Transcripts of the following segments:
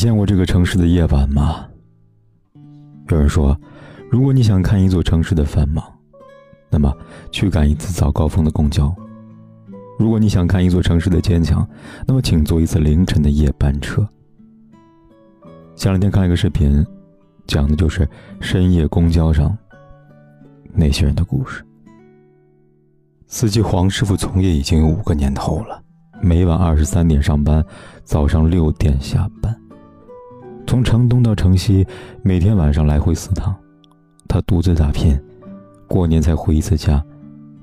见过这个城市的夜晚吗？有人说，如果你想看一座城市的繁忙，那么去赶一次早高峰的公交；如果你想看一座城市的坚强，那么请坐一次凌晨的夜班车。前两天看了一个视频，讲的就是深夜公交上那些人的故事。司机黄师傅从业已经有五个年头了，每晚二十三点上班，早上六点下班。从城东到城西，每天晚上来回四趟，他独自打拼，过年才回一次家，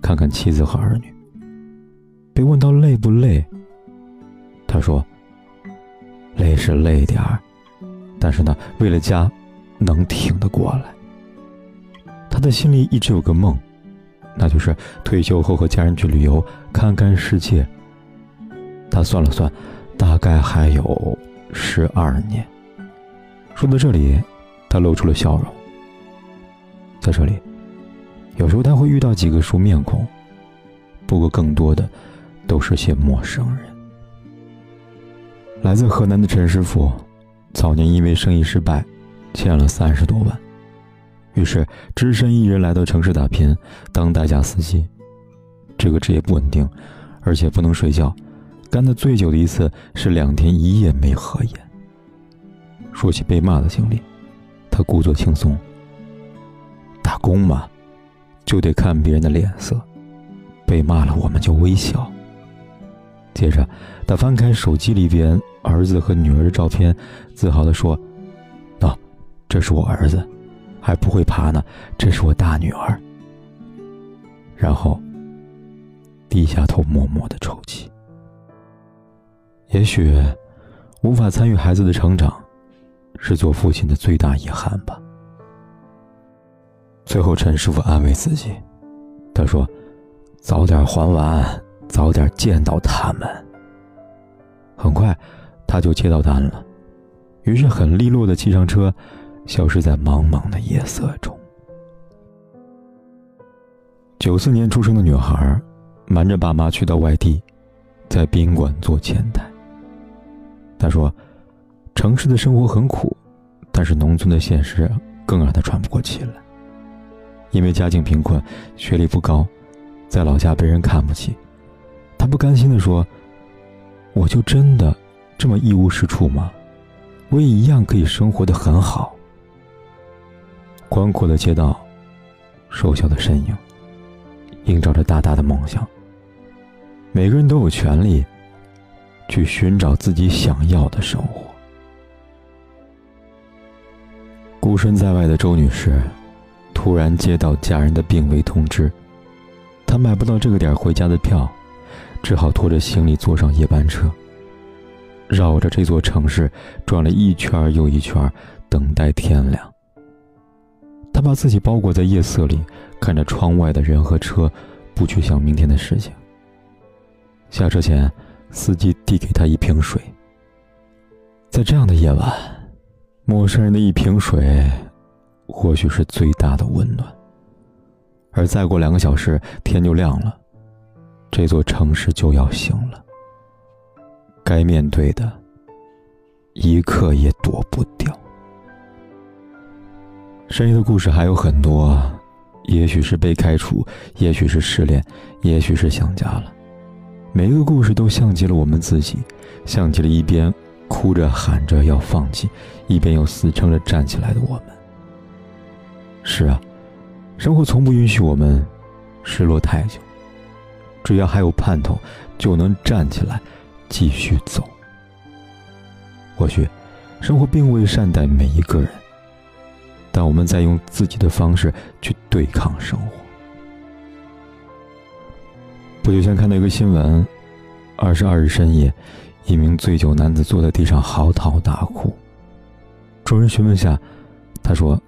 看看妻子和儿女。被问到累不累，他说：“累是累点儿，但是呢，为了家，能挺得过来。”他的心里一直有个梦，那就是退休后和家人去旅游，看看世界。他算了算，大概还有十二年。说到这里，他露出了笑容。在这里，有时候他会遇到几个熟面孔，不过更多的都是些陌生人。来自河南的陈师傅，早年因为生意失败，欠了三十多万，于是只身一人来到城市打拼，当代驾司机。这个职业不稳定，而且不能睡觉，干的最久的一次是两天一夜没合眼。说起被骂的经历，他故作轻松。打工嘛，就得看别人的脸色，被骂了我们就微笑。接着，他翻开手机里边儿子和女儿的照片，自豪地说：“喏，这是我儿子，还不会爬呢，这是我大女儿。”然后低下头，默默的抽泣。也许无法参与孩子的成长。是做父亲的最大遗憾吧。最后，陈师傅安慰自己，他说：“早点还完，早点见到他们。”很快，他就接到单了，于是很利落的骑上车，消失在茫茫的夜色中。九四年出生的女孩，瞒着爸妈去到外地，在宾馆做前台。她说。城市的生活很苦，但是农村的现实更让他喘不过气来。因为家境贫困，学历不高，在老家被人看不起。他不甘心地说：“我就真的这么一无是处吗？我也一样可以生活的很好。”宽阔的街道，瘦小的身影，映照着大大的梦想。每个人都有权利去寻找自己想要的生活。孤身在外的周女士，突然接到家人的病危通知，她买不到这个点回家的票，只好拖着行李坐上夜班车，绕着这座城市转了一圈又一圈，等待天亮。她把自己包裹在夜色里，看着窗外的人和车，不去想明天的事情。下车前，司机递给她一瓶水。在这样的夜晚。陌生人的一瓶水，或许是最大的温暖。而再过两个小时，天就亮了，这座城市就要醒了。该面对的，一刻也躲不掉。深夜的故事还有很多，也许是被开除，也许是失恋，也许是想家了。每一个故事都像极了我们自己，像极了一边。哭着喊着要放弃，一边又死撑着站起来的我们。是啊，生活从不允许我们失落太久。只要还有盼头，就能站起来，继续走。或许，生活并未善待每一个人，但我们在用自己的方式去对抗生活。不久前看到一个新闻，二十二日深夜。一名醉酒男子坐在地上嚎啕大哭。众人询问下，他说：“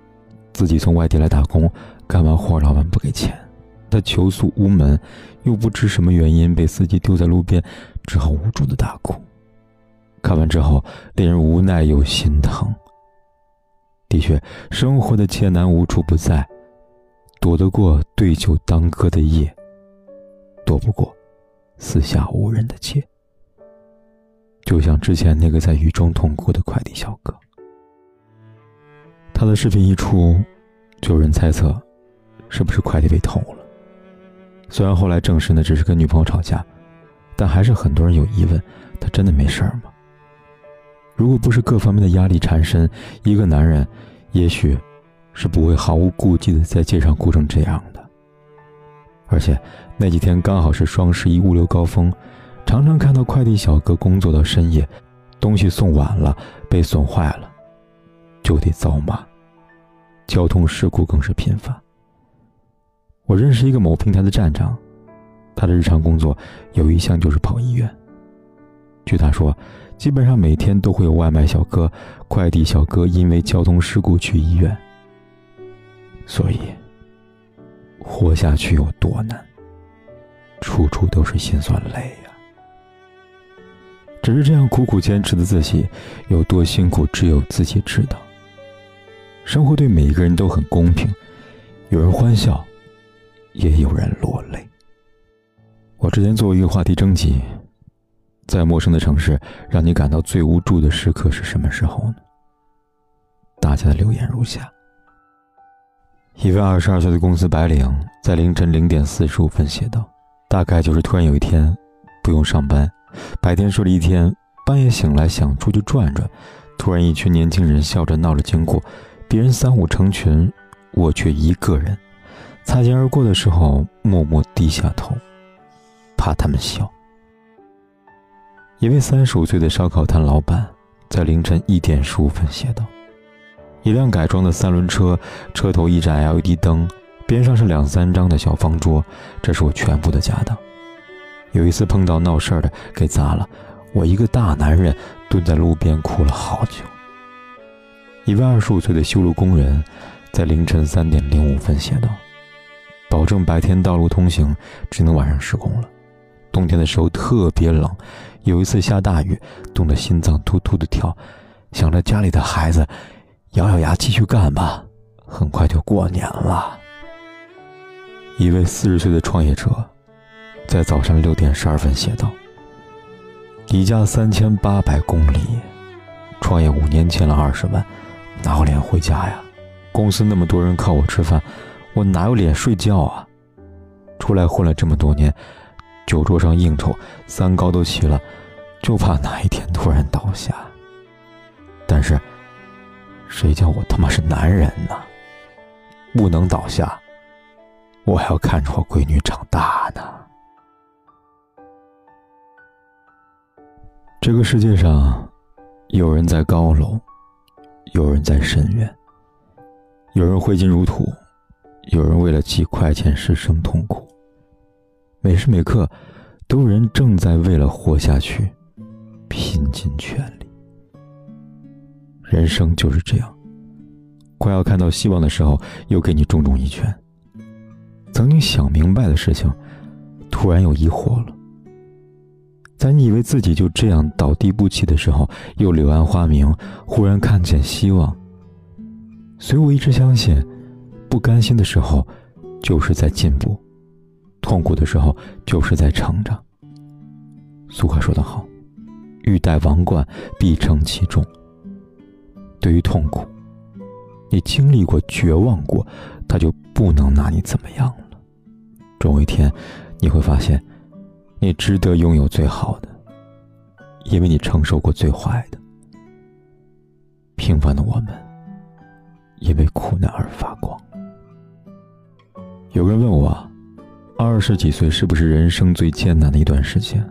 自己从外地来打工，干完活老板不给钱，他求诉无门，又不知什么原因被司机丢在路边，只好无助的大哭。”看完之后，令人无奈又心疼。的确，生活的艰难无处不在，躲得过对酒当歌的夜，躲不过四下无人的街。就像之前那个在雨中痛哭的快递小哥，他的视频一出，就有人猜测，是不是快递被偷了？虽然后来证实呢只是跟女朋友吵架，但还是很多人有疑问：他真的没事儿吗？如果不是各方面的压力缠身，一个男人，也许，是不会毫无顾忌的在街上哭成这样的。而且那几天刚好是双十一物流高峰，常常看到快递小哥工作到深夜，东西送晚了，被损坏了，就得遭骂，交通事故更是频繁。我认识一个某平台的站长，他的日常工作有一项就是跑医院。据他说。基本上每天都会有外卖小哥、快递小哥因为交通事故去医院，所以活下去有多难，处处都是心酸泪呀。只是这样苦苦坚持的自己有多辛苦，只有自己知道。生活对每一个人都很公平，有人欢笑，也有人落泪。我之前做过一个话题征集。在陌生的城市，让你感到最无助的时刻是什么时候呢？大家的留言如下：一位二十二岁的公司白领在凌晨零点四十五分写道：“大概就是突然有一天，不用上班，白天睡了一天，半夜醒来想出去转转，突然一群年轻人笑着闹着经过，别人三五成群，我却一个人，擦肩而过的时候默默低下头，怕他们笑。”一位三十五岁的烧烤摊老板，在凌晨一点十五分写道：“一辆改装的三轮车，车头一盏 LED 灯，边上是两三张的小方桌，这是我全部的家当。有一次碰到闹事儿的，给砸了，我一个大男人蹲在路边哭了好久。”一位二十五岁的修路工人，在凌晨三点零五分写道：“保证白天道路通行，只能晚上施工了。冬天的时候特别冷。”有一次下大雨，冻得心脏突突的跳，想着家里的孩子，咬咬牙继续干吧。很快就过年了。一位四十岁的创业者，在早上六点十二分写道：“离家三千八百公里，创业五年欠了二十万，哪有脸回家呀？公司那么多人靠我吃饭，我哪有脸睡觉啊？出来混了这么多年。”酒桌上应酬，三高都齐了，就怕哪一天突然倒下。但是，谁叫我他妈是男人呢？不能倒下，我还要看着我闺女长大呢。这个世界上，有人在高楼，有人在深渊，有人挥金如土，有人为了几块钱失声痛苦。每时每刻，都有人正在为了活下去拼尽全力。人生就是这样，快要看到希望的时候，又给你重重一拳。曾经想明白的事情，突然又疑惑了。在你以为自己就这样倒地不起的时候，又柳暗花明，忽然看见希望。所以我一直相信，不甘心的时候，就是在进步。痛苦的时候，就是在成长。俗话说得好，“欲戴王冠，必承其重。”对于痛苦，你经历过、绝望过，他就不能拿你怎么样了。总有一天，你会发现，你值得拥有最好的，因为你承受过最坏的。平凡的我们，因为苦难而发光。有人问我。二十几岁是不是人生最艰难的一段时间？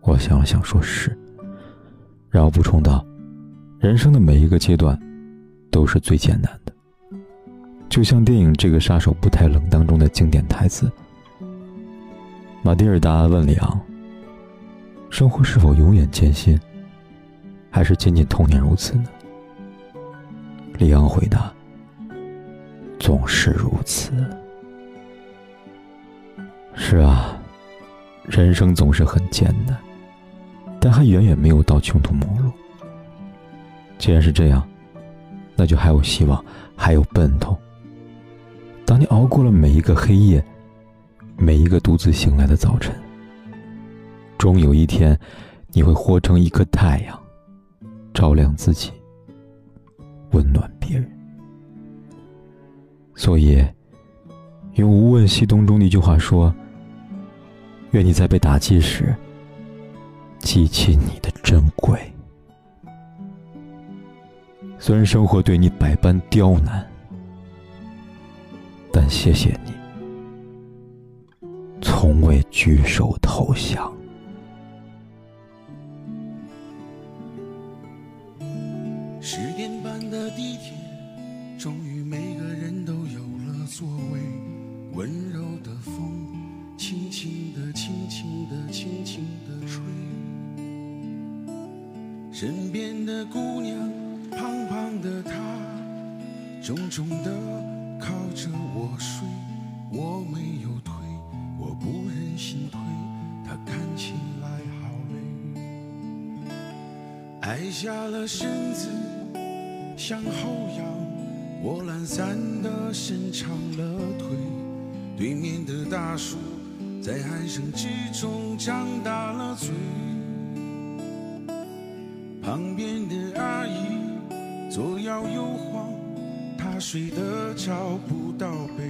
我想了想，说是。然后补充道：“人生的每一个阶段，都是最艰难的。”就像电影《这个杀手不太冷》当中的经典台词：“马蒂尔达问里昂，生活是否永远艰辛，还是仅仅童年如此呢？李昂回答：“总是如此。”是啊，人生总是很艰难，但还远远没有到穷途末路。既然是这样，那就还有希望，还有奔头。当你熬过了每一个黑夜，每一个独自醒来的早晨，终有一天，你会活成一颗太阳，照亮自己，温暖别人。所以，用《无问西东》中的一句话说：“愿你在被打击时，记起你的珍贵。”虽然生活对你百般刁难，但谢谢你，从未举手投降。十点半的地铁，终于每个人都有了座位。温柔的风，轻轻地、轻轻地、轻轻地吹。身边的姑娘。胖胖的她，重重的靠着我睡，我没有，不忍心推，他看起来好累，矮下了身子向后仰，我懒散的伸长了腿，对面的大叔在鼾声之中张大了嘴，旁边的阿姨。左摇右晃，她睡得找不到北。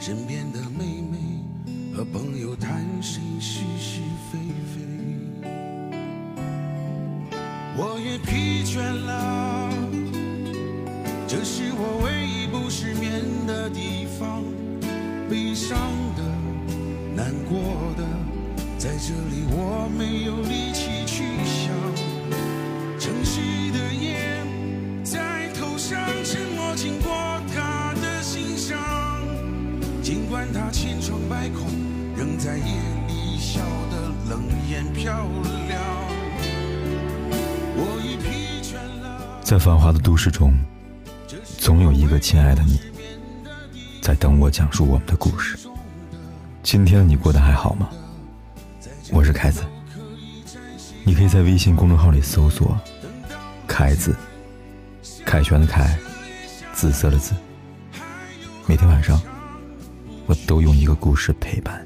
身边的妹妹和朋友谈心是是非非，我也疲倦了。这是我唯一不失眠的地方，悲伤的、难过的，在这里我没有力气去想。城市的夜在头上。沉默经过他的心上，尽管他千疮百孔，仍在夜里笑得冷眼漂亮。我已疲倦了。在繁华的都市中，总有一个亲爱的你，在等我讲述我们的故事。今天的你过得还好吗？我是凯子，你可以在微信公众号里搜索“凯子”，凯旋的凯。紫色的紫，每天晚上，我都用一个故事陪伴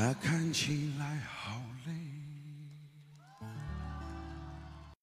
他看起来好。